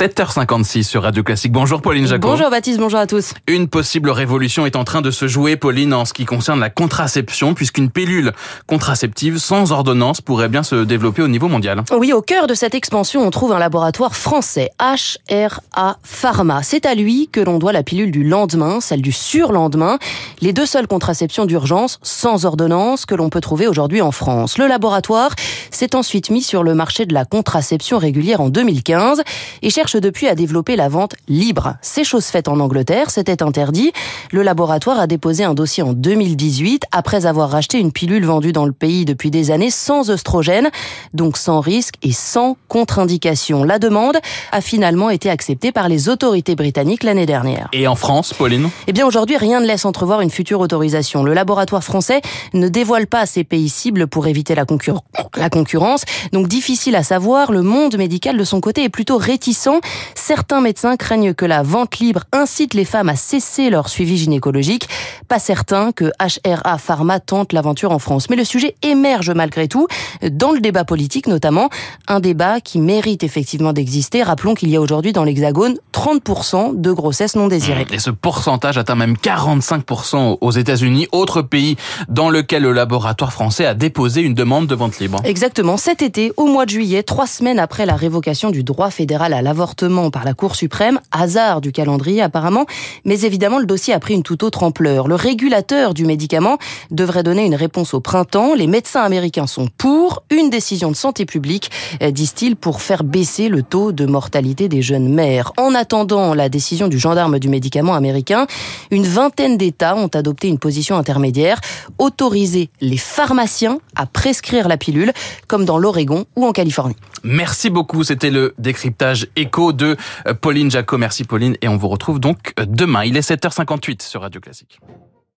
7h56 sur Radio Classique. Bonjour Pauline Jacot. Bonjour Baptiste, bonjour à tous. Une possible révolution est en train de se jouer, Pauline, en ce qui concerne la contraception, puisqu'une pilule contraceptive sans ordonnance pourrait bien se développer au niveau mondial. Oui, au cœur de cette expansion, on trouve un laboratoire français, HRA Pharma. C'est à lui que l'on doit la pilule du lendemain, celle du surlendemain, les deux seules contraceptions d'urgence sans ordonnance que l'on peut trouver aujourd'hui en France. Le laboratoire s'est ensuite mis sur le marché de la contraception régulière en 2015 et cherche depuis à développer la vente libre. C'est chose faite en Angleterre, c'était interdit. Le laboratoire a déposé un dossier en 2018 après avoir racheté une pilule vendue dans le pays depuis des années sans œstrogène, donc sans risque et sans contre-indication. La demande a finalement été acceptée par les autorités britanniques l'année dernière. Et en France, Pauline? Eh bien aujourd'hui, rien ne laisse entrevoir une future autorisation. Le laboratoire français ne dévoile pas ses pays cibles pour éviter la, la concurrence, donc difficile à savoir. Le monde médical de son côté est plutôt réticent Certains médecins craignent que la vente libre incite les femmes à cesser leur suivi gynécologique. Pas certain que HRA Pharma tente l'aventure en France. Mais le sujet émerge malgré tout, dans le débat politique notamment, un débat qui mérite effectivement d'exister. Rappelons qu'il y a aujourd'hui dans l'Hexagone 30% de grossesses non désirées. Et ce pourcentage atteint même 45% aux États-Unis, autre pays dans lequel le laboratoire français a déposé une demande de vente libre. Exactement. Cet été, au mois de juillet, trois semaines après la révocation du droit fédéral à par la Cour suprême, hasard du calendrier apparemment, mais évidemment le dossier a pris une toute autre ampleur. Le régulateur du médicament devrait donner une réponse au printemps. Les médecins américains sont pour une décision de santé publique, euh, disent-ils, pour faire baisser le taux de mortalité des jeunes mères. En attendant la décision du gendarme du médicament américain, une vingtaine d'États ont adopté une position intermédiaire, autoriser les pharmaciens à prescrire la pilule, comme dans l'Oregon ou en Californie. Merci beaucoup, c'était le décryptage de euh, Pauline Jacot. Merci Pauline et on vous retrouve donc euh, demain. Il est 7h58 sur Radio Classique.